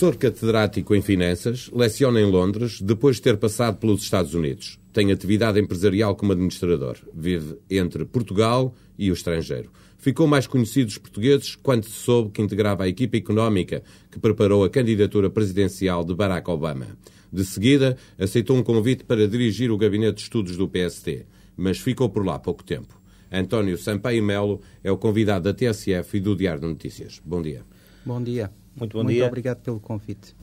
professor catedrático em finanças, leciona em Londres depois de ter passado pelos Estados Unidos. Tem atividade empresarial como administrador. Vive entre Portugal e o estrangeiro. Ficou mais conhecido dos portugueses quando se soube que integrava a equipa económica que preparou a candidatura presidencial de Barack Obama. De seguida, aceitou um convite para dirigir o gabinete de estudos do PST, mas ficou por lá pouco tempo. António Sampaio Melo é o convidado da TSF e do Diário de Notícias. Bom dia. Bom dia. Muito bom Muito dia. obrigado pelo convite.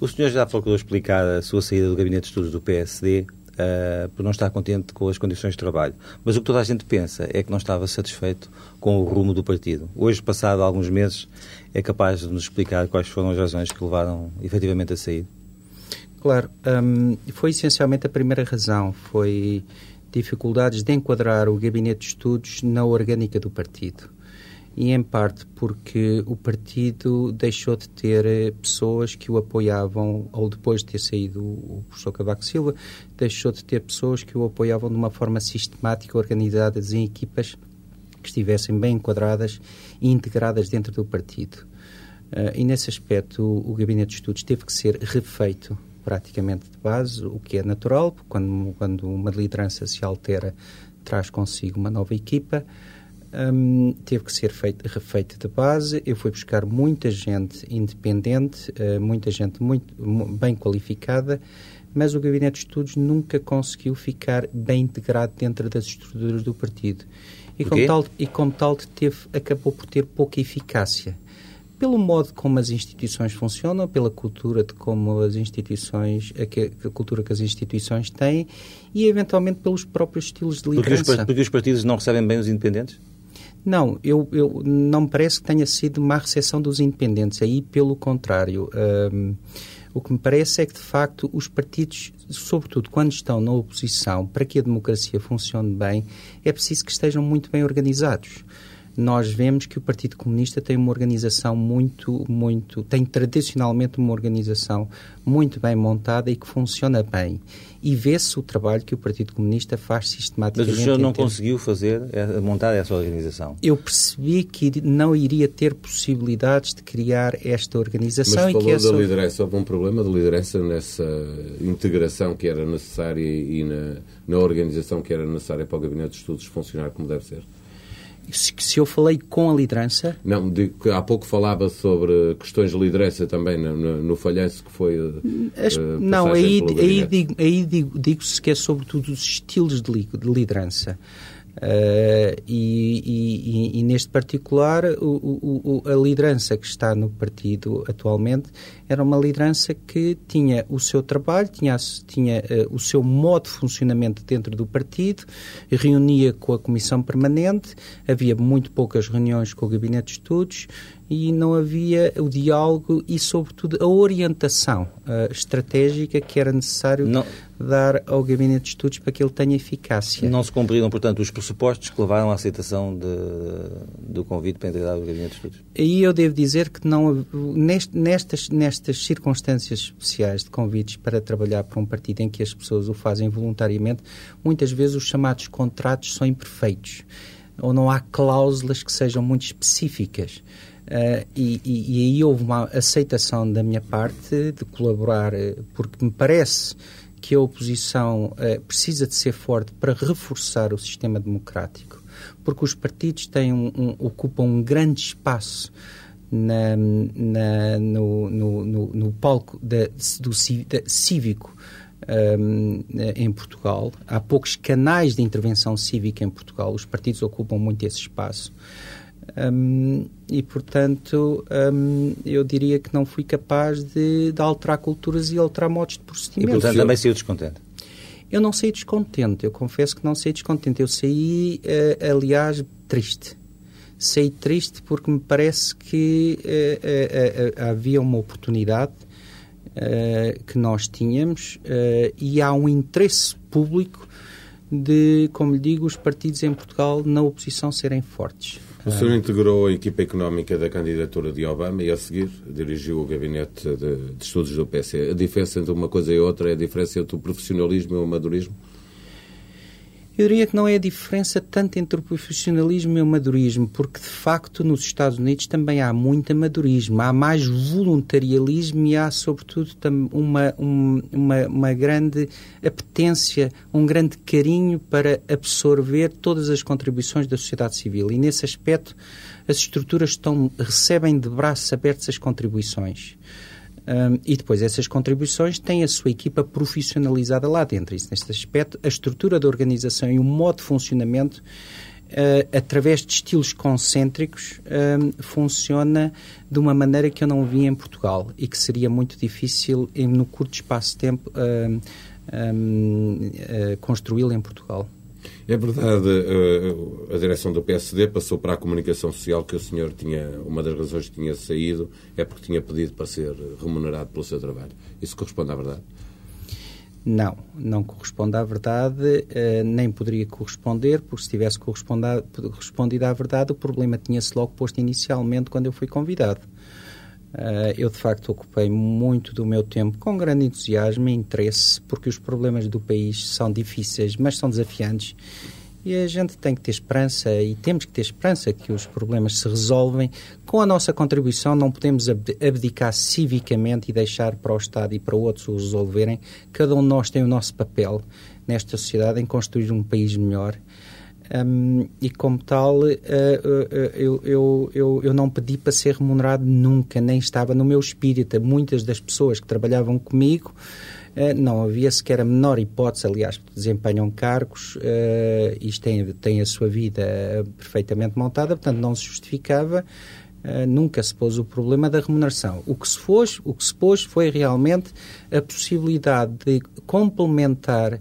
O senhor já procurou explicar a sua saída do gabinete de estudos do PSD uh, por não estar contente com as condições de trabalho. Mas o que toda a gente pensa é que não estava satisfeito com o rumo do partido. Hoje, passado alguns meses, é capaz de nos explicar quais foram as razões que levaram efetivamente a sair? Claro, hum, foi essencialmente a primeira razão, foi dificuldades de enquadrar o gabinete de estudos na orgânica do partido. E em parte porque o partido deixou de ter eh, pessoas que o apoiavam, ou depois de ter saído o professor Cavaco Silva, deixou de ter pessoas que o apoiavam de uma forma sistemática, organizadas em equipas que estivessem bem enquadradas e integradas dentro do partido. Uh, e nesse aspecto, o, o gabinete de estudos teve que ser refeito praticamente de base, o que é natural, quando, quando uma liderança se altera, traz consigo uma nova equipa. Um, teve que ser feito, refeito de base. Eu fui buscar muita gente independente, uh, muita gente muito bem qualificada, mas o gabinete de estudos nunca conseguiu ficar bem integrado dentro das estruturas do partido. E como, tal, e como tal teve, acabou por ter pouca eficácia pelo modo como as instituições funcionam, pela cultura de como as instituições, a, cultura que as instituições têm e eventualmente pelos próprios estilos de liderança. Porque os partidos não recebem bem os independentes? Não, eu, eu não me parece que tenha sido má recepção dos independentes, aí pelo contrário. Um, o que me parece é que, de facto, os partidos, sobretudo quando estão na oposição, para que a democracia funcione bem, é preciso que estejam muito bem organizados nós vemos que o Partido Comunista tem uma organização muito, muito, tem tradicionalmente uma organização muito bem montada e que funciona bem. E vê-se o trabalho que o Partido Comunista faz sistematicamente. Mas o senhor não conseguiu fazer, é, montar essa organização? Eu percebi que não iria ter possibilidades de criar esta organização. Mas falou e que essa... da liderança, houve um problema de liderança nessa integração que era necessária e na, na organização que era necessária para o Gabinete de Estudos funcionar como deve ser? Se eu falei com a liderança. Não, que há pouco falava sobre questões de liderança também no, no, no falhanço que foi. As, uh, não, aí, aí, digo, aí digo, digo-se que é sobretudo os estilos de, de liderança. Uh, e, e, e, neste particular, o, o, a liderança que está no partido atualmente era uma liderança que tinha o seu trabalho, tinha, tinha uh, o seu modo de funcionamento dentro do partido, reunia com a Comissão Permanente, havia muito poucas reuniões com o Gabinete de Estudos e não havia o diálogo e, sobretudo, a orientação uh, estratégica que era necessário não, dar ao Gabinete de Estudos para que ele tenha eficácia. Não se cumpriram, portanto, os pressupostos que levaram à aceitação de, do convite para integrar o Gabinete de Estudos? Aí eu devo dizer que não, nestas, nestas circunstâncias especiais de convites para trabalhar para um partido em que as pessoas o fazem voluntariamente, muitas vezes os chamados contratos são imperfeitos ou não há cláusulas que sejam muito específicas. Uh, e, e, e, aí houve uma aceitação da minha parte de colaborar, uh, porque me parece que a oposição uh, precisa de ser forte para reforçar o sistema democrático, porque os partidos têm um, um, ocupam um grande espaço na, na, no, no, no, no, palco da, do da, cívico um, em Portugal. Há poucos canais de intervenção cívica em Portugal. Os partidos ocupam muito esse espaço. Um, e, portanto, um, eu diria que não fui capaz de, de, alterar culturas e alterar modos de procedimento. E, portanto, também saiu descontente? Eu não saí descontente, eu confesso que não saí descontente. Eu saí, uh, aliás, triste. Saí triste porque me parece que uh, uh, havia uma oportunidade que nós tínhamos e há um interesse público de, como lhe digo, os partidos em Portugal na oposição serem fortes. O senhor integrou a equipa económica da candidatura de Obama e, a seguir, dirigiu o gabinete de, de estudos do PC. A diferença entre uma coisa e outra é a diferença entre o profissionalismo e o amadorismo? Eu diria que não é a diferença tanto entre o profissionalismo e o madurismo, porque de facto nos Estados Unidos também há muito amadurismo, há mais voluntarialismo e há sobretudo uma, uma, uma grande apetência, um grande carinho para absorver todas as contribuições da sociedade civil. E nesse aspecto as estruturas estão, recebem de braços abertos as contribuições. Um, e depois essas contribuições têm a sua equipa profissionalizada lá dentro. Isso, neste aspecto, a estrutura da organização e o modo de funcionamento, uh, através de estilos concêntricos, um, funciona de uma maneira que eu não vi em Portugal e que seria muito difícil, em, no curto espaço de tempo, uh, uh, construí-lo em Portugal. É verdade, eh, a direção do PSD passou para a comunicação social que o senhor tinha, uma das razões que tinha saído é porque tinha pedido para ser remunerado pelo seu trabalho. Isso corresponde à verdade? Não, não corresponde à verdade, eh, nem poderia corresponder, porque se tivesse correspondido à verdade, o problema tinha-se logo posto inicialmente quando eu fui convidado. Uh, eu, de facto, ocupei muito do meu tempo com grande entusiasmo e interesse, porque os problemas do país são difíceis, mas são desafiantes. E a gente tem que ter esperança e temos que ter esperança que os problemas se resolvem. Com a nossa contribuição, não podemos abdicar civicamente e deixar para o Estado e para outros o resolverem. Cada um de nós tem o nosso papel nesta sociedade em construir um país melhor. Um, e como tal, uh, uh, eu, eu, eu, eu, não pedi para ser remunerado nunca, nem estava no meu espírito. Muitas das pessoas que trabalhavam comigo uh, não havia sequer a menor hipótese, aliás, desempenham cargos, isto tem, tem a sua vida perfeitamente montada, portanto não se justificava. nunca se pôs o problema da remuneração. O que se pôs, o que se pôs foi realmente a possibilidade de complementar uh,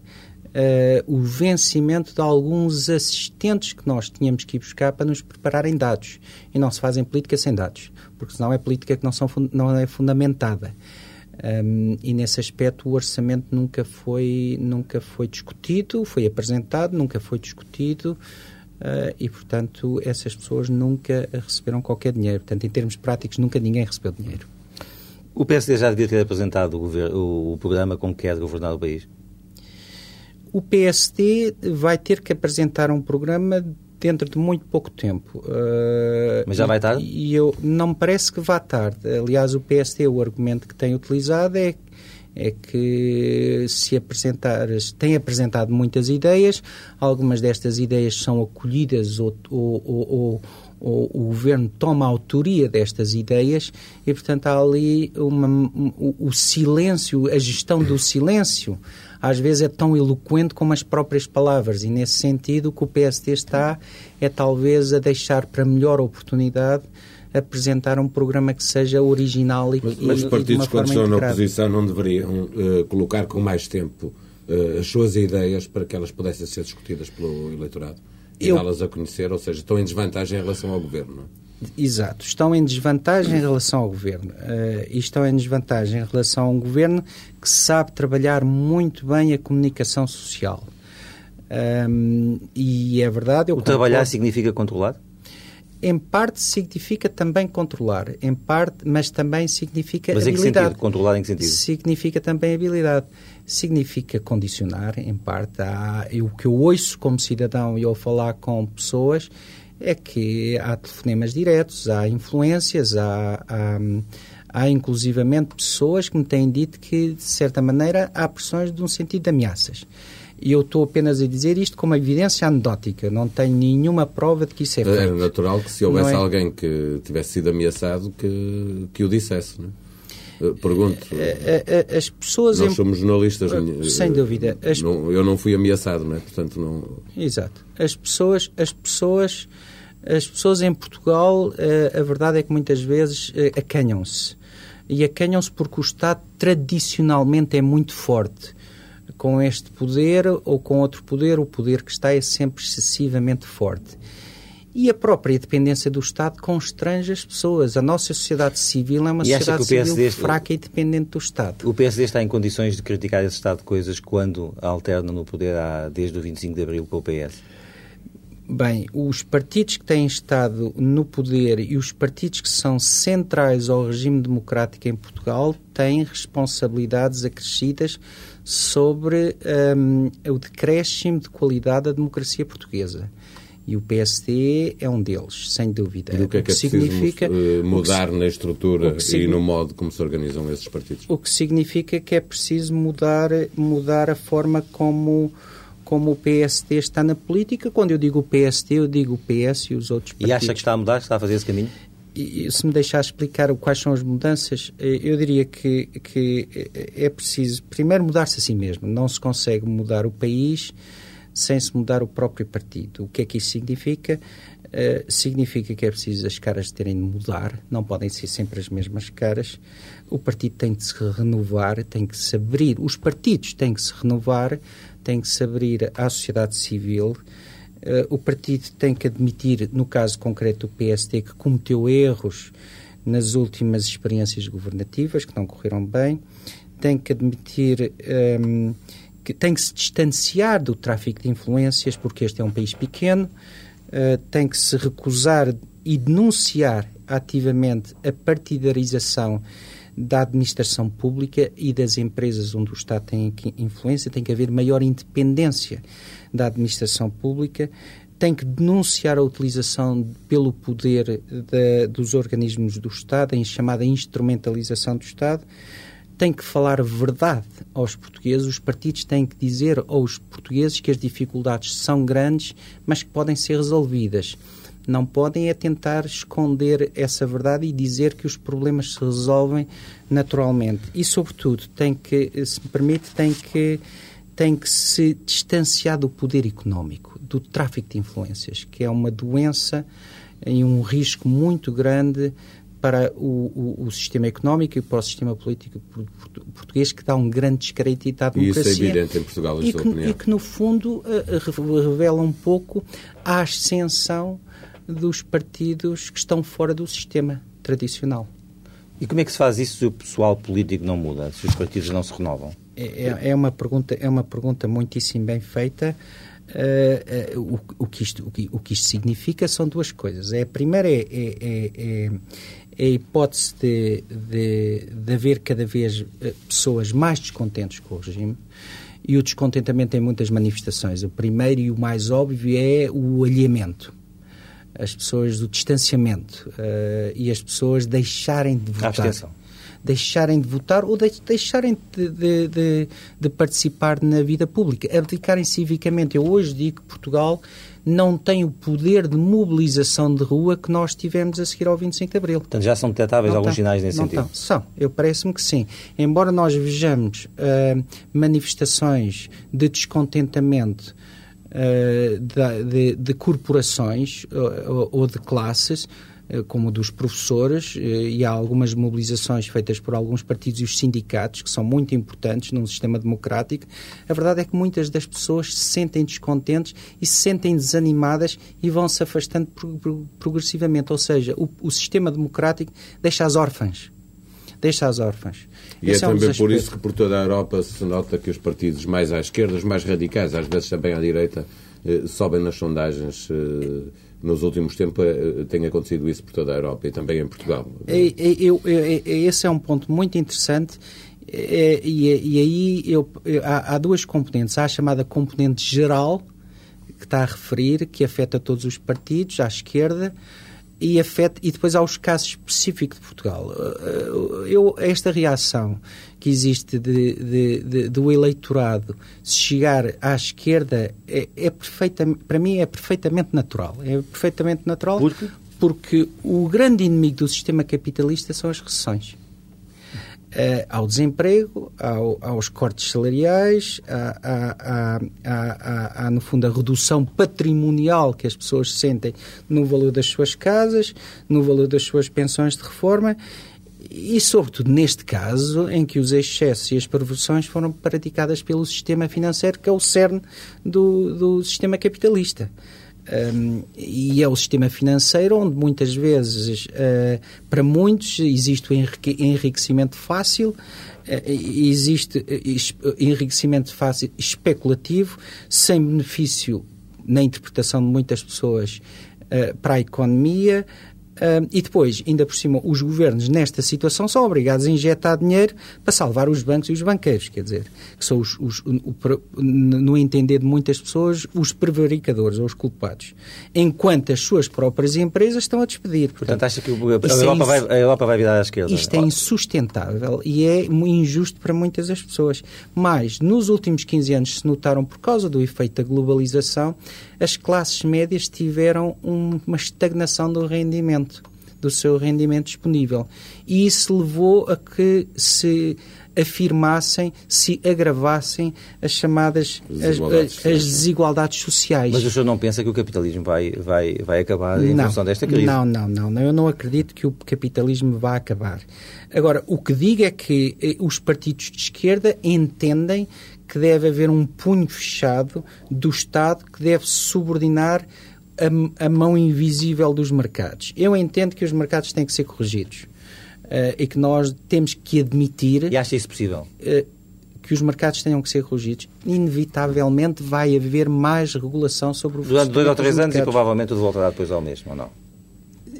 o vencimento de alguns assistentes que nós tínhamos que ir buscar para nos prepararem dados. E não se fazem política sem dados, porque senão é política que não, são, não é fundamentada. Um, e nesse aspecto o orçamento nunca foi, nunca foi discutido, foi apresentado, nunca foi discutido. Uh, e, portanto, essas pessoas nunca receberam qualquer dinheiro. Portanto, em termos práticos, nunca ninguém recebeu dinheiro. O PSD já devia ter apresentado o, governo, o programa com que quer governar o país? O PSD vai ter que apresentar um programa dentro de muito pouco tempo. Uh, Mas já vai tarde? E eu não me parece que vá tarde. Aliás, o PSD, o argumento que tem utilizado é é que se apresentar, tem apresentado muitas ideias, algumas destas ideias são acolhidas ou, ou, ou, ou o governo toma a autoria destas ideias e, portanto, há ali uma, o, o silêncio, a gestão do silêncio às vezes é tão eloquente como as próprias palavras, e nesse sentido o que o PSD está é talvez a deixar para melhor oportunidade apresentar um programa que seja original e Mas, mas os partidos, quando estão na oposição, não deveriam uh, colocar com mais tempo uh, as suas ideias para que elas pudessem ser discutidas pelo eleitorado e Eu... dá-las a conhecer, ou seja, estão em desvantagem em relação ao governo, não é? Exato, estão em desvantagem em relação ao governo. Uh, e estão em desvantagem em relação a um governo que sabe trabalhar muito bem a comunicação social. Um, e é verdade. o trabalhar significa controlar? Em parte significa também controlar, em parte, mas também significa mas habilidade. Mas em que sentido? Controlar em que sentido? Significa também habilidade. Significa condicionar, em parte. O que eu ouço como cidadão e ao falar com pessoas é que há telefonemas diretos, há influências, há, há, há inclusivamente pessoas que me têm dito que, de certa maneira, há pressões de um sentido de ameaças. E eu estou apenas a dizer isto como evidência anedótica, não tenho nenhuma prova de que isso é feito. Era natural que se houvesse é... alguém que tivesse sido ameaçado que, que o dissesse, não é? Eh, pergunto. Eh, eh, as pessoas. Nós somos jornalistas. Sem dúvida. As... Não, eu não fui ameaçado, não é? Portanto, não. Exato. As pessoas, as pessoas as pessoas em Portugal, a verdade é que muitas vezes acanham-se. E acanham-se porque o Estado tradicionalmente é muito forte. Com este poder ou com outro poder, o poder que está é sempre excessivamente forte. E a própria dependência do Estado constrange as pessoas. A nossa sociedade civil é uma sociedade civil fraca e dependente do Estado. O PSD está em condições de criticar esse estado de coisas quando alterna no poder há, desde o 25 de Abril com o PS? Bem, os partidos que têm estado no poder e os partidos que são centrais ao regime democrático em Portugal têm responsabilidades acrescidas sobre um, o decréscimo de qualidade da democracia portuguesa. E o PSD é um deles, sem dúvida. E o que é que, que é significa mudar na estrutura e no modo como se organizam esses partidos? O que significa que é preciso mudar, mudar a forma como como o PSD está na política. Quando eu digo o PSD, eu digo o PS e os outros partidos. E acha que está a mudar, que está a fazer esse caminho? E, se me deixar explicar quais são as mudanças, eh, eu diria que, que é preciso primeiro mudar-se a si mesmo. Não se consegue mudar o país sem se mudar o próprio partido. O que é que isso significa? Uh, significa que é preciso as caras terem de mudar, não podem ser sempre as mesmas caras. O partido tem de se renovar, tem que se abrir, os partidos têm que se renovar, têm que se abrir à sociedade civil. Uh, o partido tem que admitir, no caso concreto do PSD, que cometeu erros nas últimas experiências governativas, que não correram bem. Tem que admitir. Um, ehm, que tem que se distanciar do tráfico de influências, porque este é um país pequeno, uh, tem que se recusar e denunciar ativamente a partidarização da administração pública e das empresas onde o Estado tem influência, tem que haver maior independência da administração pública, tem que denunciar a utilização pelo poder de, dos organismos do Estado, a chamada instrumentalização do Estado, tem que falar verdade aos portugueses, os partidos têm que dizer aos portugueses que as dificuldades são grandes, mas que podem ser resolvidas. Não podem é tentar esconder essa verdade e dizer que os problemas se resolvem naturalmente. E, sobretudo, tem que, se me permite, tem que, tem que se distanciar do poder económico, do tráfico de influências, que é uma doença e um risco muito grande para o, o, o, sistema económico e para o sistema político português que dá um grande descrédito à democracia. E isso é evidente em Portugal, em e, que, e que, no fundo, uh, revela um pouco a ascensão dos partidos que estão fora do sistema tradicional. E como é que se faz isso se o pessoal político não muda, se os partidos não se renovam? É, é, é uma, pergunta, é uma pergunta muitíssimo bem feita. Uh, uh, o, o, que isto, o, que, o que isto significa são duas coisas. É, a primeira é, é, é é a hipótese de, de, de haver cada vez eh, pessoas mais descontentes com o regime e o descontentamento tem muitas manifestações. O primeiro e o mais óbvio é o alheamento. As pessoas do distanciamento uh, e as pessoas deixarem de votar. Deixarem de votar ou de, deixarem de, de, de, participar na vida pública, abdicarem civicamente. Eu hoje digo que Portugal não tem o poder de mobilização de rua que nós tivemos a seguir ao 25 de Abril. Portanto, já são detectáveis alguns sinais nesse não sentido? Não, são. Eu parece-me que sim. Embora nós vejamos uh, manifestações de descontentamento uh, de, de, de, corporações uh, ou de classes, eh, como dos professores, eh, e há algumas mobilizações feitas por alguns partidos e os sindicatos, que são muito importantes num sistema democrático. A verdade é que muitas das pessoas se sentem descontentes e se sentem desanimadas e vão se afastando progressivamente. Ou seja, o, o sistema democrático deixa as órfãs. Deixa as órfãs. E Esse é, é também um por isso que por toda a Europa se nota que os partidos mais à esquerda, os mais radicais, às vezes também à direita, eh, sobem nas sondagens. Eh, nos últimos tempos eh, tem acontecido isso por toda a Europa e também em Portugal. Eu, eu, esse é um ponto muito interessante e, e aí eu, há, há, duas componentes. Há a chamada componente geral, que está a referir, que afeta todos os partidos, à esquerda, e, afeta, e depois há os casos específicos de Portugal. Eh, eu, esta reação que existe de, de, de, do eleitorado se chegar à esquerda é, é perfeita, para mim é perfeitamente natural. É perfeitamente natural porque o grande inimigo do sistema capitalista são as recessões. Uh, ao desemprego, ao, aos cortes salariais, à, no fundo, a redução patrimonial que as pessoas sentem no valor das suas casas, no valor das suas pensões de reforma e, sobretudo, neste caso, em que os excessos e as perversões foram praticadas pelo sistema financeiro, que é o cerne do, do sistema capitalista. Um, e é o sistema financeiro onde muitas vezes, uh, para muitos, existe o enriquecimento fácil, uh, existe uh, enriquecimento fácil especulativo, sem benefício na interpretação de muitas pessoas para a economia, Uh, e depois, ainda por cima, os governos nesta situação são obrigados a injetar dinheiro para salvar os bancos e os banqueiros, quer dizer, que são os, os o, no entender de muitas pessoas, os prevaricadores ou os culpados, enquanto as suas próprias empresas estão a despedir. Portanto, Portanto acha que a Europa, é vai, a Europa vai virar à esquerda? Isto é insustentável e é injusto para muitas das pessoas. Mas, nos últimos 15 anos, se notaram, por causa do efeito da globalização, as classes médias tiveram uma estagnação do rendimento, do seu rendimento disponível. E isso levou a que se afirmassem, se agravassem as chamadas desigualdades, as, as desigualdades sociais. Mas o senhor não pensa que o capitalismo vai, vai, vai acabar em não, função desta crise? Não, não, não. Eu não acredito que o capitalismo vá acabar. Agora, o que digo é que eh, os partidos de esquerda entendem que deve haver um punho fechado do Estado que deve subordinar a, a, mão invisível dos mercados. Eu entendo que os mercados têm que ser corrigidos uh, e que nós temos que admitir. E acha isso possível? Uh, que os mercados tenham que ser corrigidos, inevitavelmente vai haver mais regulação sobre o Durante dois ou três anos e provavelmente tudo voltará depois ao mesmo, ou não?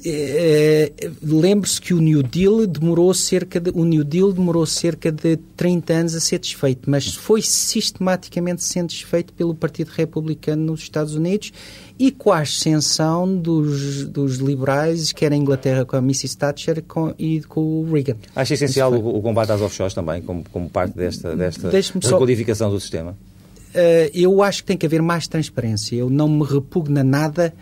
É, lembre-se que o New Deal demorou cerca de o New Deal demorou cerca de 30 anos a ser desfeito, mas foi sistematicamente sendo desfeito pelo Partido Republicano nos Estados Unidos e com a ascensão dos, dos liberais, quer a Inglaterra com a Mrs. Thatcher com, e com o Reagan. Acha essencial o, o, combate às offshores também, como, como parte desta, desta recodificação só... do sistema? Uh, eu acho que tem que haver mais transparência. Eu não me repugna nada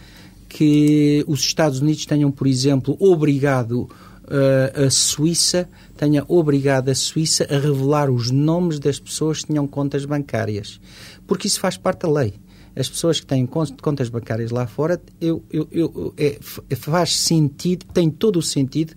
que os Estados Unidos tenham, por exemplo, obrigado uh, a Suíça, tenha obrigado a Suíça a revelar os nomes das pessoas que tinham contas bancárias. Porque isso faz parte da lei. As pessoas que têm contas bancárias lá fora, eu, eu, eu, é, faz sentido, tem todo o sentido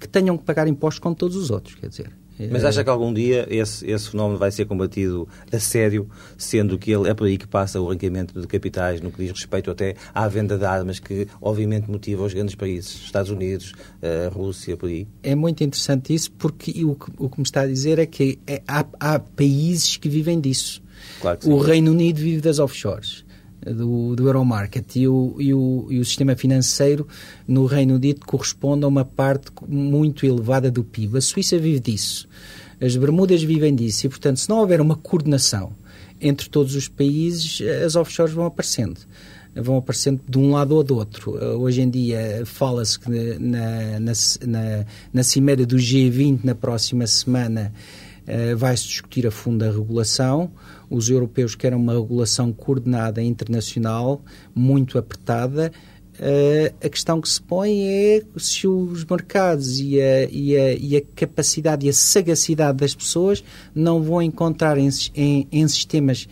que tenham que pagar impostos como todos os outros, quer dizer. Mas acha que algum dia esse, esse fenómeno vai ser combatido a sério, sendo que ele é por aí que passa o ranqueamento de capitais no que diz respeito até à venda de armas, que obviamente motiva os grandes países, Estados Unidos, a Rússia, por aí? É muito interessante isso, porque o que, o que me está a dizer é que é, há, há, países que vivem disso. Claro o Reino Unido vive das offshores do, do Euromarket e o, e, o, e o sistema financeiro no Reino Unido corresponde a uma parte muito elevada do PIB. A Suíça vive disso. As Bermudas vivem disso e, portanto, se não houver uma coordenação entre todos os países, as offshores vão aparecendo. Vão aparecendo de um lado ou do outro. Hoje em dia fala-se que na, na, na, na cimeira do G20, na próxima semana, uh, vai-se discutir a fundo a regulação os europeus querem uma regulação coordenada internacional, muito apertada. Uh, a questão que se põe é se os mercados e a, e a, e a capacidade e a sagacidade das pessoas não vão encontrar em, em, em sistemas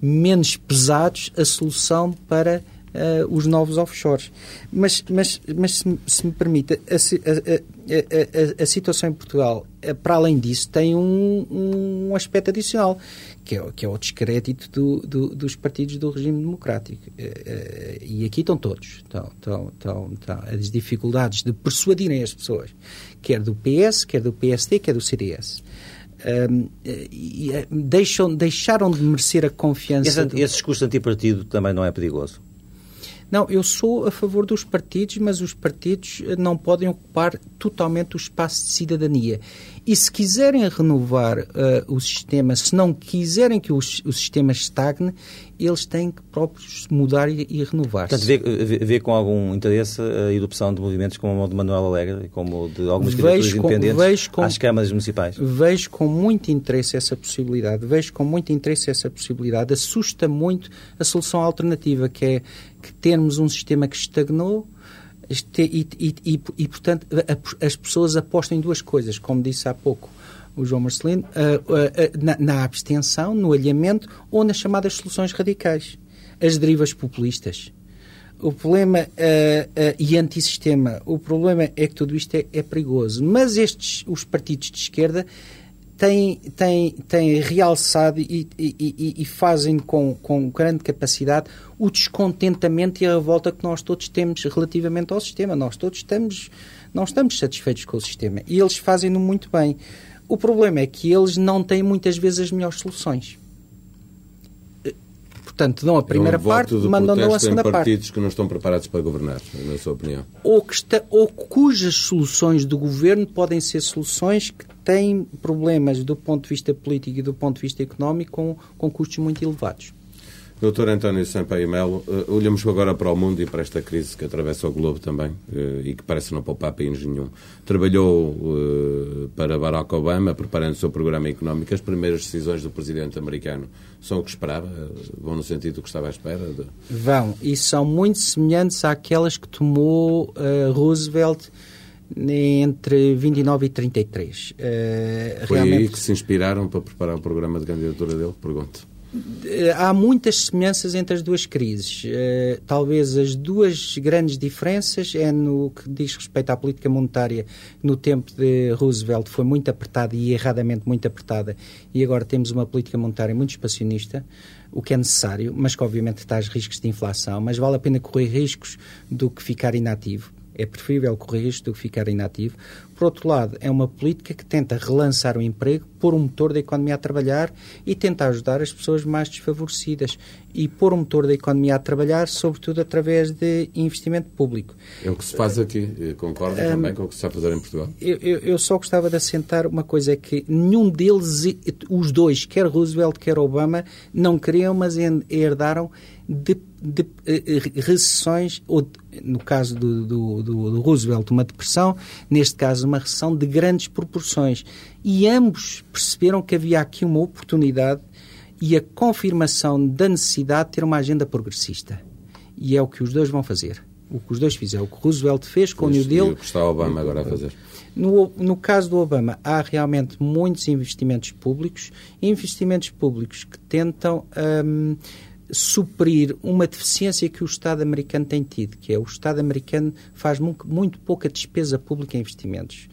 menos pesados a solução para uh, os novos offshores. Mas, mas, mas se, se me permite, a, a, a, a, situação em Portugal, eh, para além disso, tem um, um aspecto adicional, que é, que é o descrédito do, do, dos partidos do regime democrático. Uh, e aqui estão todos. Estão, estão, estão, estão, as dificuldades de persuadirem as pessoas, quer do PS, quer do PSD, quer do CDS. Um, e, deixam, deixaram de merecer a confiança. Esse, do... esse discurso antipartido também não é perigoso? Não, eu sou a favor dos partidos, mas os partidos eh, não podem ocupar totalmente o espaço de cidadania. E se quiserem renovar uh, o sistema, se não quiserem que o, o, sistema estagne, eles têm que próprios mudar e, e renovar-se. Portanto, vê, vê, vê, com algum interesse a erupção de movimentos como o de Manuel Alegre, como de algumas candidaturas independentes com, às câmaras municipais? Vejo com muito interesse essa possibilidade. Vejo com muito interesse essa possibilidade. Assusta muito a solução alternativa, que é que termos um sistema que estagnou, e, e, e, e, portanto, as pessoas apostam em duas coisas, como disse há pouco o João Marcelino, uh, uh, uh, na, na, abstenção, no alhamento ou nas chamadas soluções radicais, as derivas populistas. O problema e antissistema, o problema é que tudo isto é, é perigoso. Mas estes, os partidos de esquerda, têm, têm, têm realçado e, e, e, fazem com, com grande capacidade o descontentamento e a revolta que nós todos temos relativamente ao sistema. Nós todos estamos, não estamos satisfeitos com o sistema e eles fazem-no muito bem. O problema é que eles não têm muitas vezes as melhores soluções. portanto, dão a primeira é um parte, mandam dão a segunda em parte. partidos que não estão preparados para governar, na sua opinião. Ou, que está, ou cujas soluções do governo podem ser soluções que têm problemas do ponto de vista político e do ponto de vista económico com, com custos muito elevados. Doutor António Sampaio Melo, uh, olhamos agora para o mundo e para esta crise que atravessa o globo também uh, e que parece não poupar país nenhum. Trabalhou uh, para Barack Obama, preparando o seu programa económico. As primeiras decisões do presidente americano são o que esperava? Vão no sentido do que estava à espera? De... Vão, e são muito semelhantes àquelas que tomou Roosevelt entre 29 e 33. Foi realmente... aí que se inspiraram para preparar o programa de candidatura dele? Pergunto. Eh, há muitas semelhanças entre as duas crises. Uh, talvez as duas grandes diferenças é no que diz respeito à política monetária. No tempo de Roosevelt foi muito apertada e erradamente muito apertada, e agora temos uma política monetária muito expansionista, o que é necessário, mas que obviamente traz riscos de inflação. Mas vale a pena correr riscos do que ficar inativo. É preferível correr riscos do que ficar inativo. Por outro lado, é uma política que tenta relançar o emprego, pôr o motor da economia a trabalhar e tenta ajudar as pessoas mais desfavorecidas. E pôr o motor da economia a trabalhar, sobretudo através de investimento público. É o que se faz aqui. Concorda um, também com o que se está a fazer em Portugal? Eu, eu, eu, só gostava de assentar uma coisa: é que nenhum deles, os dois, quer Roosevelt, quer Obama, não queriam, mas herdaram de, de, de eh, recessões, ou no caso do, do, do, Roosevelt, uma depressão, neste caso, uma recessão de grandes proporções. E ambos perceberam que havia aqui uma oportunidade e a confirmação da necessidade de ter uma agenda progressista. E é o que os dois vão fazer. O que os dois fizeram. O que Roosevelt fez com pois, o New Deal. E o que está Obama agora a fazer. No, no caso do Obama, há realmente muitos investimentos públicos, investimentos públicos que tentam. Um, suprir uma deficiência que o Estado americano tem tido, que é o Estado americano faz muito, muito pouca despesa pública em investimentos.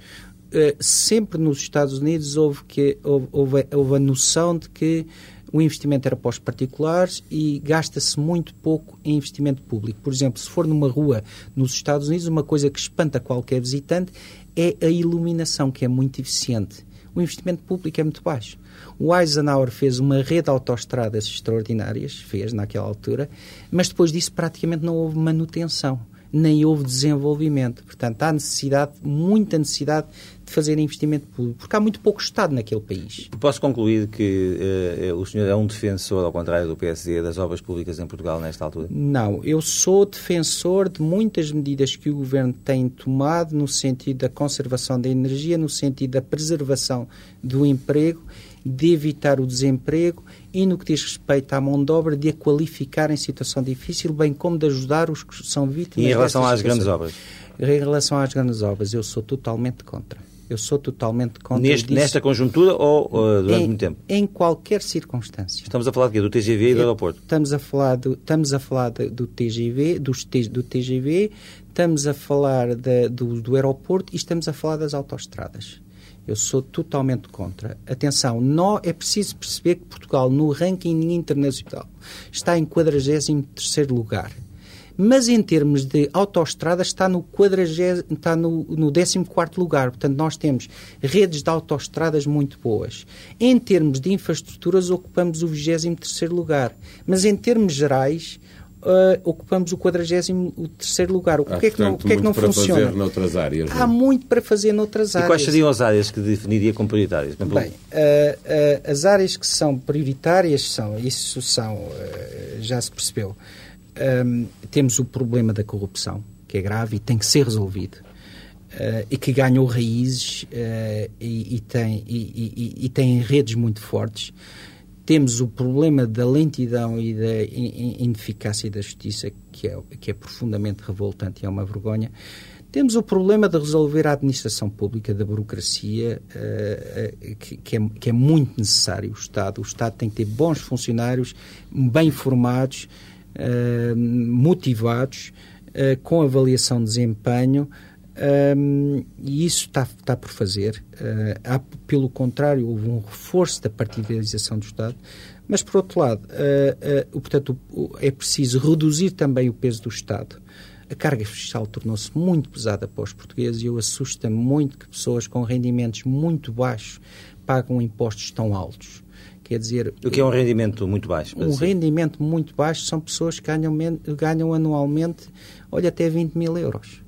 Uh, sempre nos Estados Unidos houve, que, houve, houve, houve a noção de que o investimento era para os particulares e gasta-se muito pouco em investimento público. Por exemplo, se for numa rua nos Estados Unidos, uma coisa que espanta qualquer visitante é a iluminação, que é muito eficiente. O investimento público é muito baixo. O Eisenhower fez uma rede de autoestradas extraordinárias, fez naquela altura, mas depois disso praticamente não houve manutenção, nem houve desenvolvimento. Portanto, há necessidade, muita necessidade de fazer investimento público, porque há muito pouco Estado naquele país. Posso concluir que uh, o senhor é um defensor, ao contrário do PSD, das obras públicas em Portugal nesta altura? Não, eu sou defensor de muitas medidas que o Governo tem tomado no sentido da conservação da energia, no sentido da preservação do emprego de evitar o desemprego e, no que diz respeito à mão de obra, de a qualificar em situação difícil, bem como de ajudar os que são vítimas. E em relação às grandes obras? Em relação às grandes obras, eu sou totalmente contra. Eu sou totalmente contra Neste, Nesta conjuntura ou uh, durante em, muito tempo? Em qualquer circunstância. Estamos a falar de quê? Do TGV e do aeroporto? Estamos a falar do, estamos a falar do TGV, dos, do TGV, estamos a falar de, do, do aeroporto e estamos a falar das autoestradas. Eu sou totalmente contra. Atenção, não é preciso perceber que Portugal, no ranking internacional, está em 43 lugar. Mas em termos de autoestradas está no, 40, está no, no 14 lugar. Portanto, nós temos redes de autoestradas muito boas. Em termos de infraestruturas, ocupamos o 23 lugar. Mas em termos gerais, uh, ocupamos o 43 lugar. O que é que não, que é que não para funciona? fazer noutras áreas. Há não? muito para fazer noutras áreas. E quais seriam as áreas que definiria como prioritárias? Bem, uh, uh, as áreas que são prioritárias são, isso são, já se percebeu, um, temos o problema da corrupção, que é grave e tem que ser resolvido. Uh, e que ganhou raízes uh, e, e, tem, e, e, tem redes muito fortes temos o problema da lentidão e da ineficácia da justiça, que é, que é profundamente revoltante e é uma vergonha. Temos o problema de resolver a administração pública, da burocracia, uh, que, que, é, que, é, muito necessário. O Estado, o Estado tem que ter bons funcionários, bem formados, uh, motivados, com avaliação de desempenho, um, e isso está, está por fazer. Uh, há, pelo contrário, houve um reforço da partidarização do Estado, mas, por outro lado, uh, uh, portanto, é preciso reduzir também o peso do Estado. A carga fiscal tornou-se muito pesada para os portugueses e eu assusta-me muito que pessoas com rendimentos muito baixos pagam impostos tão altos Quer dizer, o que é um rendimento muito baixo? Um rendimento muito baixo são pessoas que ganham, ganham anualmente, olha, até 20 mil euros.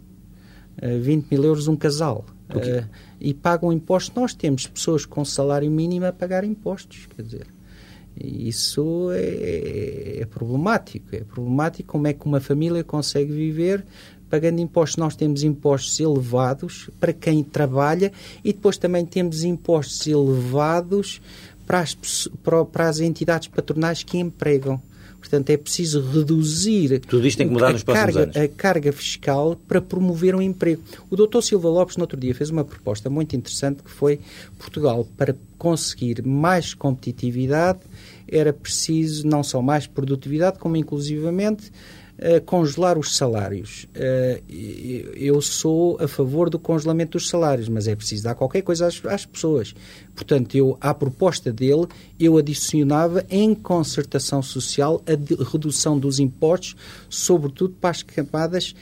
Uh, 20 mil euros um casal. Uh, e pagam impostos. Nós temos pessoas com salário mínimo a pagar impostos. Quer dizer, isso é, é, é problemático. É problemático como é que uma família consegue viver pagando impostos. Nós temos impostos elevados para quem trabalha e depois também temos impostos elevados para as, para as entidades patronais que empregam. Portanto, é preciso reduzir Tudo isto tem que mudar nos carga, anos. a carga fiscal para promover o um emprego. O Dr. Silva Lopes, no outro dia, fez uma proposta muito interessante que foi Portugal, para conseguir mais competitividade, era preciso não só mais produtividade, como inclusivamente uh, congelar os salários. Uh, eu sou a favor do congelamento dos salários, mas é preciso dar qualquer coisa às, às pessoas. Portanto, eu, à proposta dele, eu adicionava em concertação social a de, redução dos impostos, sobretudo para as camadas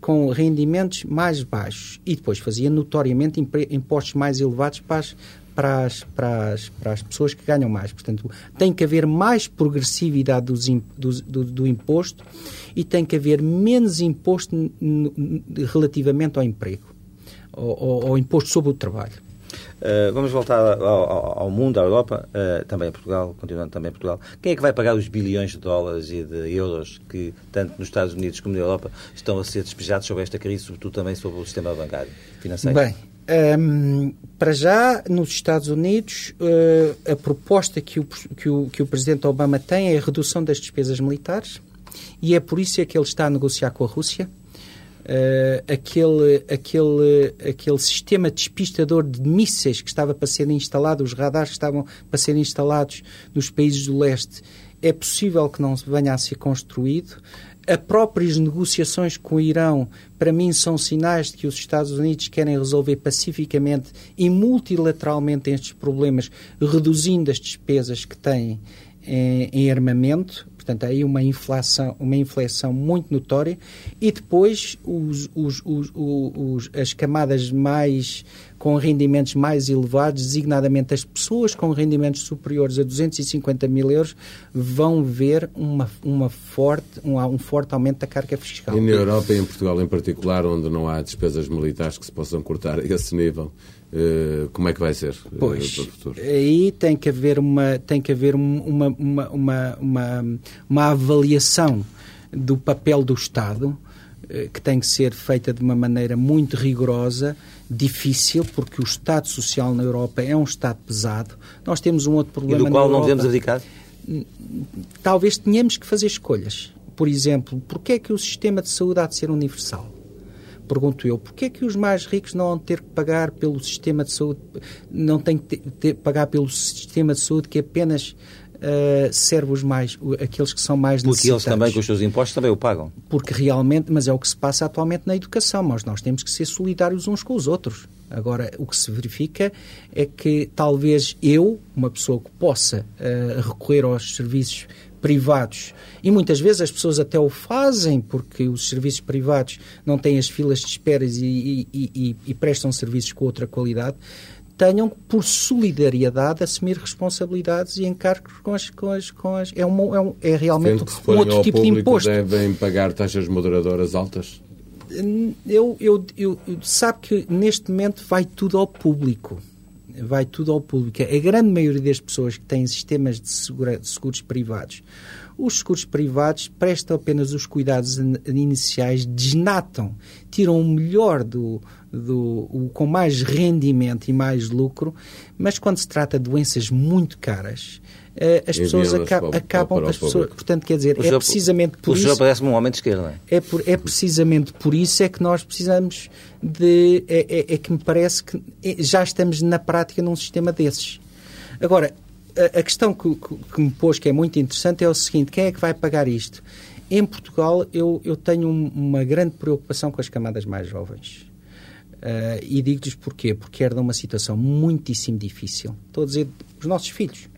com rendimentos mais baixos e depois fazia notoriamente impostos mais elevados para as, para as, para as, para as pessoas que ganham mais. Portanto, tem que haver mais progressividade dos, do, do, do imposto e tem que haver menos imposto relativamente ao emprego, ao, ao imposto sobre o trabalho. Uh, vamos voltar ao, ao, mundo, à Europa, uh, também a Portugal, continuando também a Portugal. Quem é que vai pagar os bilhões de dólares e de euros que, tanto nos Estados Unidos como na Europa, estão a ser despejados sobre esta crise, sobretudo também sobre o sistema bancário financeiro? Bem, um, para já, nos Estados Unidos, uh, a proposta que o, que, o, que o Presidente Obama tem é a redução das despesas militares e é por isso é que ele está a negociar com a Rússia. Uh, aquele, aquele, aquele sistema despistador de mísseis que estava para ser instalado, os radares que estavam para ser instalados nos países do leste, é possível que não venha a ser construído. As próprias negociações com o Irão, para mim, são sinais de que os Estados Unidos querem resolver pacificamente e multilateralmente estes problemas, reduzindo as despesas que têm em, em armamento. Portanto, aí uma inflação, uma inflação muito notória. E depois os, os, os, as camadas mais com rendimentos mais elevados, designadamente as pessoas com rendimentos superiores a 250 mil euros, vão ver uma, uma forte, um, um forte aumento da carga fiscal. E na Europa e em Portugal em particular, onde não há despesas militares que se possam cortar a esse nível, Uh, como é que vai ser uh, pois, para o futuro? Aí tem que haver uma, tem que haver uma, uma, uma, uma, uma avaliação do papel do Estado que tem que ser feita de uma maneira muito rigorosa difícil, porque o Estado Social na Europa é um Estado pesado. Nós temos um outro problema. E do qual não devemos abdicar? Talvez tenhamos que fazer escolhas. Por exemplo, porquê é que o sistema de saúde há de ser universal? Pergunto eu, porquê é que os mais ricos não vão ter que pagar pelo sistema de saúde, não têm que ter, ter, pagar pelo sistema de saúde que apenas uh, serve os mais, aqueles que são mais necessitados. Porque eles também, com os seus impostos, também o pagam. Porque realmente, mas é o que se passa atualmente na educação, mas nós temos que ser solidários uns com os outros. Agora, o que se verifica é que talvez eu, uma pessoa que possa uh, recorrer aos serviços privados, e muitas vezes as pessoas até o fazem porque os serviços privados não têm as filas de espera e, e, e, e prestam serviços com outra qualidade, tenham, por solidariedade, assumir responsabilidades e encargos com as. Com as, com as é, uma, é, um, é realmente um outro tipo de imposto. devem pagar taxas moderadoras altas? Eu, eu, eu, sabe que neste momento vai tudo ao público. Vai tudo ao público. A grande maioria das pessoas que têm sistemas de, segura, de seguros privados, os seguros privados prestam apenas os cuidados iniciais, desnatam, tiram o melhor do, do, o, com mais rendimento e mais lucro, mas quando se trata de doenças muito caras, uh, as pessoas acabam, acabam as pessoas, portanto, quer dizer, o é precisamente por o isso... O senhor parece-me um homem de esquerda. É, por, é precisamente por isso é que nós precisamos de... É, é, é que me parece que já estamos na prática num sistema desses. Agora, a, a questão que, que, que, me pôs, que é muito interessante, é o seguinte, quem é que vai pagar isto? Em Portugal, eu, eu tenho uma grande preocupação com as camadas mais jovens. Uh, e digo-lhes porquê? Porque era uma situação muitíssimo difícil. Estou a dizer, os nossos filhos.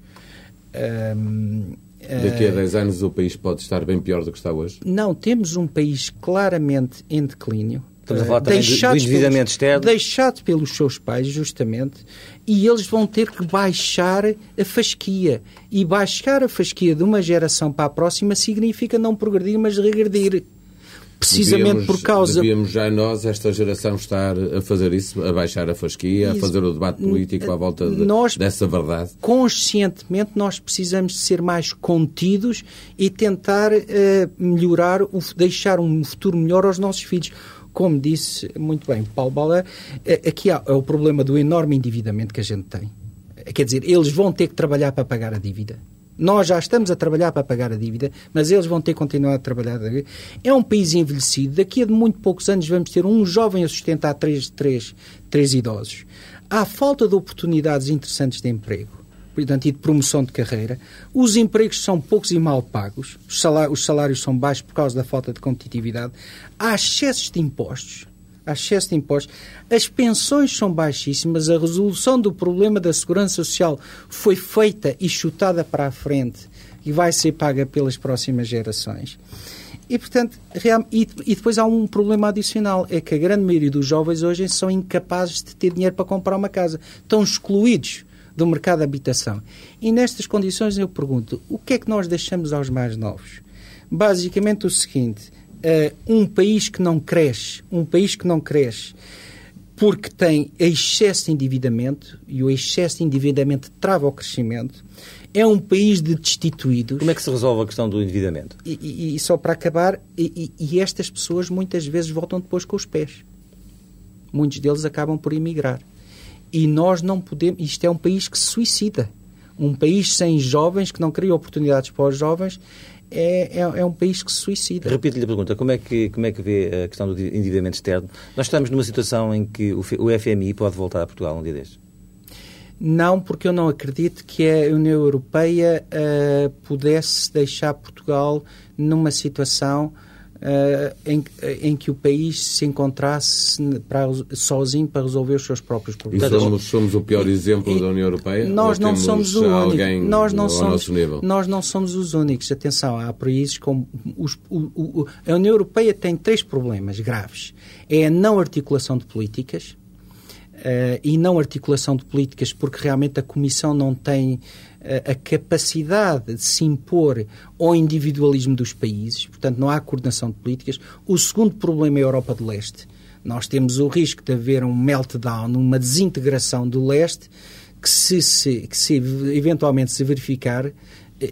Uh, Daqui a 10 anos o país pode estar bem pior do que está hoje? Não, temos um país claramente em declínio. Estamos a falar também do endividamento externo. Deixado pelos seus pais, justamente, e eles vão ter que baixar a fasquia. E baixar a fasquia de uma geração para a próxima significa não progredir, mas regredir precisamente devíamos, por causa. Devíamos já nós, esta geração, estar a fazer isso, a baixar a fasquia, a fazer o debate político à volta de, nós, dessa verdade. Conscientemente, nós precisamos de ser mais contidos e tentar uh, melhorar, o, deixar um futuro melhor aos nossos filhos. Como disse muito bem Paulo Bala, uh, aqui há, é o problema do enorme endividamento que a gente tem. Quer dizer, eles vão ter que trabalhar para pagar a dívida nós já estamos a trabalhar para pagar a dívida, mas eles vão ter que continuar a trabalhar. É um país envelhecido. Daqui a muito poucos anos vamos ter um jovem a sustentar três, três, três idosos. Há falta de oportunidades interessantes de emprego portanto, e de promoção de carreira. Os empregos são poucos e mal pagos. Os salários, os salários são baixos por causa da falta de competitividade. Há excessos de impostos excesso de impostos. As pensões são baixíssimas, a resolução do problema da segurança social foi feita e chutada para a frente e vai ser paga pelas próximas gerações. E, portanto, real, e, e, depois há um problema adicional, é que a grande maioria dos jovens hoje são incapazes de ter dinheiro para comprar uma casa. Estão excluídos do mercado de habitação. E nestas condições eu pergunto, o que é que nós deixamos aos mais novos? Basicamente o seguinte, um país que não cresce, um país que não cresce porque tem excesso de endividamento e o excesso de endividamento trava o crescimento, é um país de destituídos. Como é que se resolve a questão do endividamento? E, e, e só para acabar, e, e, estas pessoas muitas vezes voltam depois com os pés. Muitos deles acabam por emigrar. E nós não podemos. Isto é um país que se suicida. Um país sem jovens, que não cria oportunidades para os jovens, é, é, é, um país que se suicida. Repito-lhe a pergunta, como é, que, como é que vê a questão do endividamento externo? Nós estamos numa situação em que o, o FMI pode voltar a Portugal um dia destes? Não, porque eu não acredito que a União Europeia uh, pudesse deixar Portugal numa situação uh, em, em, que o país se encontrasse para, sozinho para resolver os seus próprios problemas. E somos, somos o pior exemplo e, da União Europeia? Nós não somos o único. Nós não somos, nós não somos os únicos. Atenção, há países como os, o, o, a União Europeia tem três problemas graves. É a não articulação de políticas, Uh, e não articulação de políticas, porque realmente a Comissão não tem a capacidade de se impor ao individualismo dos países, portanto, não há coordenação de políticas. O segundo problema é a Europa do Leste. Nós temos o risco de haver um meltdown, uma desintegração do leste, que se, se, que se eventualmente se verificar,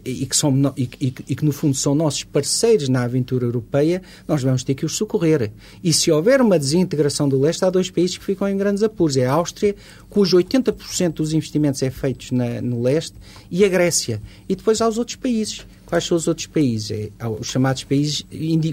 e que, são, e, e, e, que, no fundo, são nossos parceiros na aventura europeia, nós vamos ter que os socorrer. E se houver uma desintegração do leste, há dois países que ficam em grandes apuros. É a Áustria, cujo 80% dos investimentos é feitos na, no leste, e a Grécia. E depois há os outros países. Quais são os outros países? É, os chamados países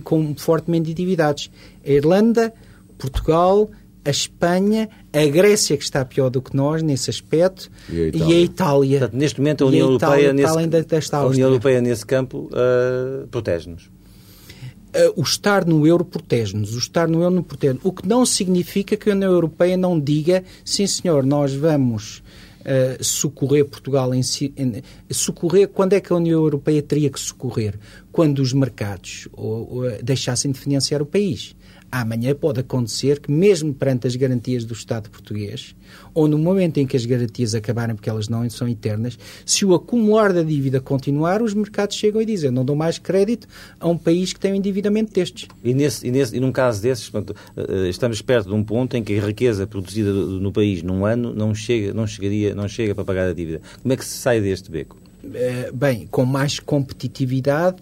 com, fortemente endividados. A Irlanda, Portugal, a Espanha, a Grécia, que está pior do que nós nesse aspecto, e a Itália. E a Itália. Portanto, neste momento, a União, a Europeia, nesse, a União Europeia, nesse campo, uh, protege-nos. Uh, o estar no euro protege-nos. O estar no euro não protege O que não significa que a União Europeia não diga, sim senhor, nós vamos uh, socorrer Portugal em, em, socorrer, quando é que a União Europeia teria que socorrer? Quando os mercados ou, ou, deixassem de financiar o país amanhã pode acontecer que, mesmo perante as garantias do Estado português, ou no momento em que as garantias acabarem, porque elas não são eternas, se o acumular da dívida continuar, os mercados chegam e dizem não dou mais crédito a um país que tem um endividamento destes. E, nesse, e, nesse, e num caso desses, portanto, eh, estamos perto de um ponto em que a riqueza produzida no país num ano não chega, não chegaria, não chega para pagar a dívida. Como é que se sai deste beco? Eh, bem, com mais competitividade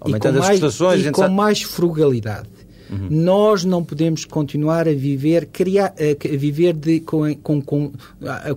Aumentando e com, mais, e com sabe... mais frugalidade. Uhum. Nós não podemos continuar a viver, criar, a viver de, com, com, com,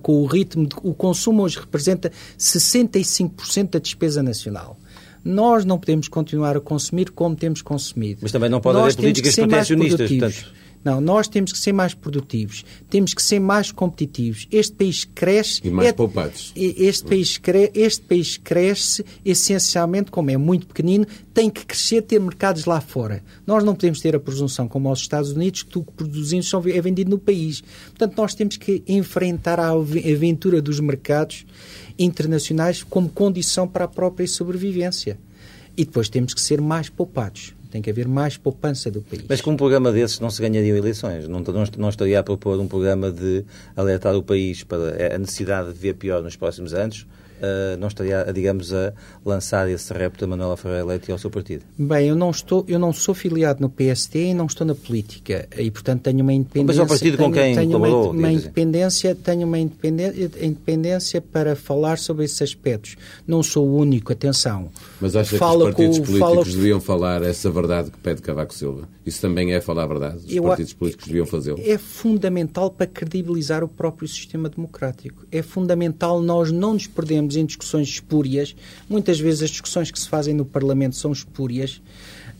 com o ritmo. De, o consumo hoje representa 65% da despesa nacional nós não podemos continuar a consumir como temos consumido. Mas também não pode nós haver políticas protecionistas. Portanto... Não, nós temos que ser mais produtivos, temos que ser mais competitivos. Este país cresce. E mais é, poupados. Este país, cre, este país cresce essencialmente, como é muito pequenino, tem que crescer, ter mercados lá fora. Nós não podemos ter a presunção, como aos Estados Unidos, que tudo que produzimos é vendido no país. Portanto, nós temos que enfrentar a aventura dos mercados internacionais como condição para a própria sobrevivência. E depois temos que ser mais poupados Tem que haver mais poupança do país. Mas com um programa desses não se ganhariam eleições. Não, não, não estaria a propor um programa de alertar o país para a necessidade de ver pior nos próximos anos, uh, não estaria, digamos, a lançar esse repto a Manuela Ferreira Leite e ao seu partido? Bem, eu não, estou, eu não sou filiado no PSD e não estou na política e, portanto, tenho uma independência... Mas é o partido tenho, com quem tenho colaborou, uma, uma independência, Tenho uma independência, independência para falar sobre esses aspectos. Não sou o único, atenção. Mas acha Fala que os partidos com, políticos fala... deviam falar essa verdade que pede Cavaco Silva? Isso também é falar a verdade? Os eu, partidos políticos deviam fazê-lo? É fundamental para credibilizar o próprio sistema democrático. É fundamental nós não nos perdermos em discussões espúrias. Muitas vezes as discussões que se fazem no Parlamento são espúrias.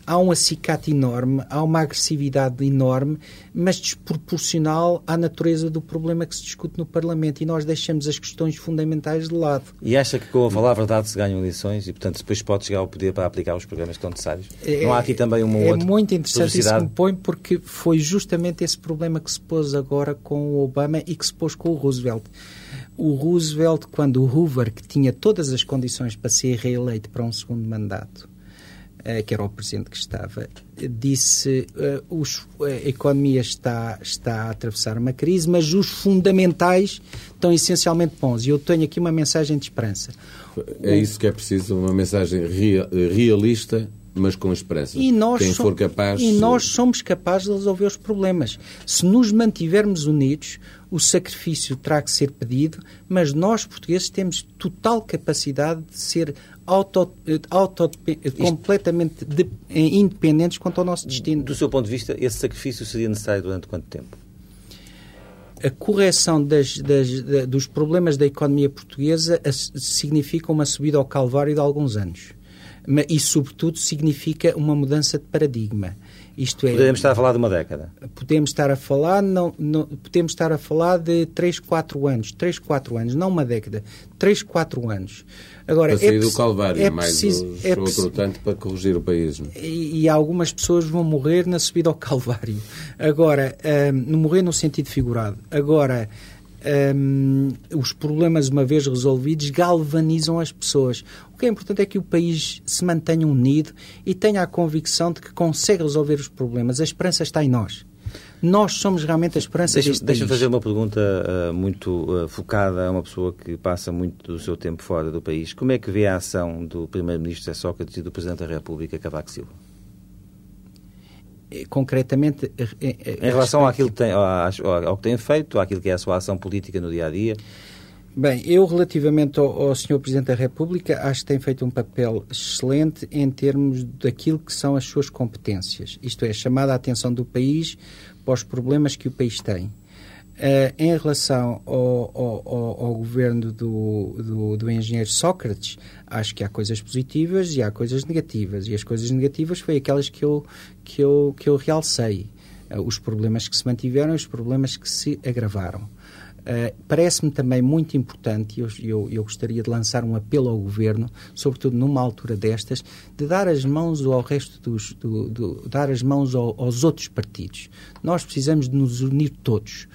Há um acicate enorme, há uma agressividade enorme, mas desproporcional à natureza do problema que se discute no Parlamento. E nós deixamos as questões fundamentais de lado. E acha que com a falar a verdade se ganham eleições e, portanto, depois pode chegar ao poder para aplicar os programas que estão necessários? É, Não há aqui também uma é outra. É muito interessante isso que me põe, porque foi justamente esse problema que se pôs agora com o Obama e que se pôs com o Roosevelt o Roosevelt, quando o Hoover, que tinha todas as condições para ser reeleito para um segundo mandato, uh, que era o presidente que estava, disse uh, os, a economia está, está a atravessar uma crise, mas os fundamentais estão essencialmente bons. E eu tenho aqui uma mensagem de esperança. É isso que é preciso, uma mensagem realista mas com esperança. E nós, Quem for capaz... e nós somos capazes de resolver os problemas. Se nos mantivermos unidos, o sacrifício terá que ser pedido, mas nós, portugueses, temos total capacidade de ser auto, auto, completamente de, independentes quanto ao nosso destino. Do seu ponto de vista, esse sacrifício seria necessário durante quanto tempo? a correção das, das, dos problemas da economia portuguesa significa uma subida ao calvário de alguns anos. E, sobretudo, significa uma mudança de paradigma. Isto é, podemos estar a falar de uma década. Podemos estar a falar, não, não, podemos estar a falar de 3, 4 anos. 3, 4 anos, não uma década. 3, 4 anos. Agora, para sair é do Calvário, é mais preciso, os, é outro tanto para corrigir o país. Não? É? E, e, algumas pessoas vão morrer na subida ao Calvário. Agora, um, morrer no sentido figurado. Agora, um, os problemas, uma vez resolvidos, galvanizam as pessoas. O que é importante é que o país se mantenha unido e tenha a convicção de que consegue resolver os problemas. A esperança está em nós. Nós somos realmente a esperança deixa, deste Deixa-me fazer uma pergunta uh, muito uh, focada a uma pessoa que passa muito do seu tempo fora do país. Como é que vê a ação do Primeiro-Ministro José Sócrates e do Presidente da República, Cavaco Silva? Eh, concretamente em, em relação àquilo que tem, ao, ao, que tem feito, àquilo que é a sua ação política no dia a dia? Bem, eu relativamente ao, ao Sr. Presidente da República acho que tem feito um papel excelente em termos daquilo que são as suas competências. Isto é, chamada a atenção do país para os problemas que o país tem. Uh, em relação ao, ao, ao governo do, do, do, engenheiro Sócrates, acho que há coisas positivas e há coisas negativas. E as coisas negativas foi aquelas que eu, que eu, que eu realcei. Uh, os problemas que se mantiveram e os problemas que se agravaram. Uh, Parece-me também muito importante, e eu, eu, eu, gostaria de lançar um apelo ao Governo, sobretudo numa altura destas, de dar as mãos ao resto dos. Do, do, dar as mãos ao, aos outros partidos. Nós precisamos de nos unir todos.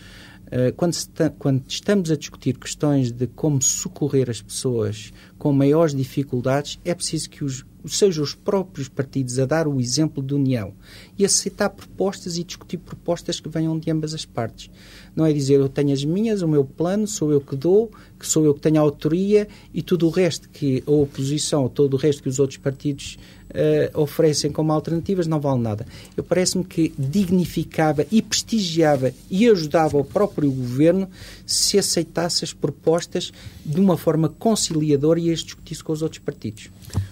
Eh, quando, quando, estamos a discutir questões de como socorrer as pessoas com maiores dificuldades, é preciso que os, sejam os próprios partidos a dar o exemplo de união e aceitar propostas e discutir propostas que venham de ambas as partes. Não é dizer eu tenho as minhas, o meu plano, sou eu que dou, que sou eu que tenho a autoria e tudo o resto que a oposição, todo o resto que os outros partidos uh, oferecem como alternativas não vale nada. Eu parece-me que dignificava e prestigiava e ajudava o próprio governo se aceitasse as propostas de uma forma conciliadora e as discutisse com os outros partidos.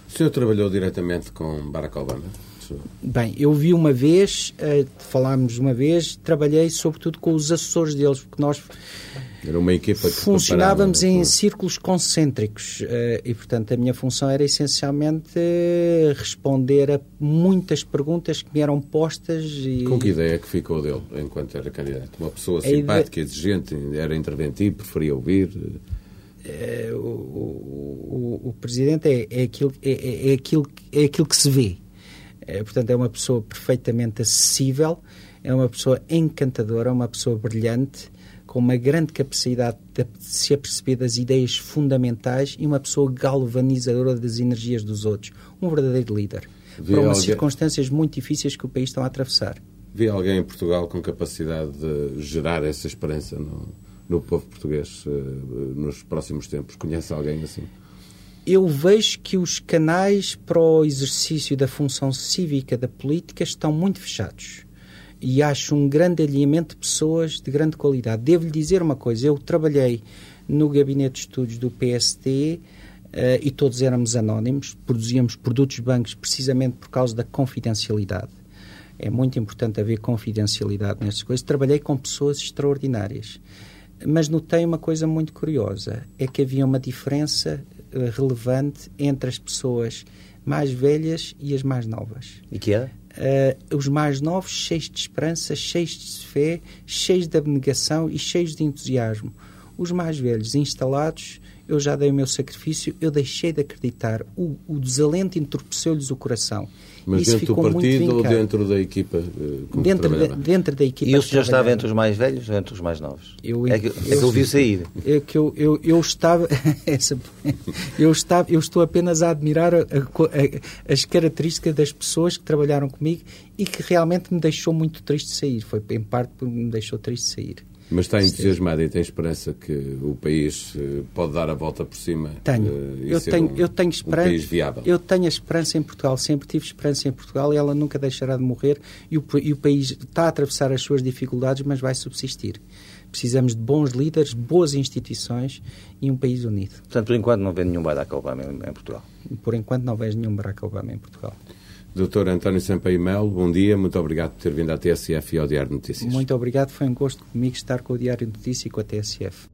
O senhor trabalhou diretamente com Barack Obama? Bem, eu vi uma vez, uh, falámos uma vez, trabalhei sobretudo com os assessores deles, porque nós era uma equipa que funcionávamos em círculos concêntricos uh, e, portanto, a minha função era essencialmente responder a muitas perguntas que me eram postas. E... Com que ideia que ficou dele enquanto era candidato? Uma pessoa simpática, ideia... exigente, era interventivo, preferia ouvir? Uh, o, o, o, presidente é, é, aquilo, é, é, é, aquilo, é aquilo que se vê. portanto, é uma pessoa perfeitamente acessível, é uma pessoa encantadora, uma pessoa brilhante com uma grande capacidade de se aperceber das ideias fundamentais e uma pessoa galvanizadora das energias dos outros. Um verdadeiro líder. para umas alguém... circunstâncias muito difíceis que o país está a atravessar. Vê alguém em Portugal com capacidade de gerar essa esperança no, no povo português uh, nos próximos tempos? Conhece alguém assim? Eu vejo que os canais para o exercício da função cívica da política estão muito fechados. E acho um grande alinhamento de pessoas de grande qualidade. Devo-lhe dizer uma coisa: eu trabalhei no gabinete de estudos do PSD Uh, e todos éramos anónimos, produzíamos produtos bancos precisamente por causa da confidencialidade. É muito importante haver confidencialidade nestas coisas. Trabalhei com pessoas extraordinárias, mas notei uma coisa muito curiosa: é que havia uma diferença uh, relevante entre as pessoas mais velhas e as mais novas. E que era? Uh, os mais novos, cheios de esperança, cheios de fé, cheios de abnegação e cheios de entusiasmo. Os mais velhos, instalados, eu já dei o meu sacrifício, eu deixei de acreditar. O, o desalento entorpeceu-lhes o coração. Mas Isso dentro do partido ou dentro da equipa? Eh, dentro, de, dentro da equipa. E o senhor estava entre os mais velhos ou entre os mais novos? Eu, é que, eu, é que eu vi sair. É que eu, eu, eu estava, eu estava. Eu estou apenas a admirar a, a, as características das pessoas que trabalharam comigo e que realmente me deixou muito triste sair. Foi em parte porque me deixou triste sair. Mas está entusiasmado e tem esperança que o país eh, pode dar a volta por cima tenho. Uh, eu tenho, um, eu tenho esperança, um país viável? Eu tenho a esperança em Portugal, sempre tive esperança em Portugal e ela nunca deixará de morrer e o, e o país está a atravessar as suas dificuldades, mas vai subsistir. Precisamos de bons líderes, boas instituições e um país unido. Portanto, por enquanto não vê nenhum Barack Obama em, em Portugal? Por enquanto não vejo nenhum Barack Obama em Portugal. Doutor António Sampaio Melo, bom dia, muito obrigado por ter vindo à TSF e ao Diário de Notícias. Muito obrigado, foi um gosto comigo estar com o Diário de Notícias e com a TSF.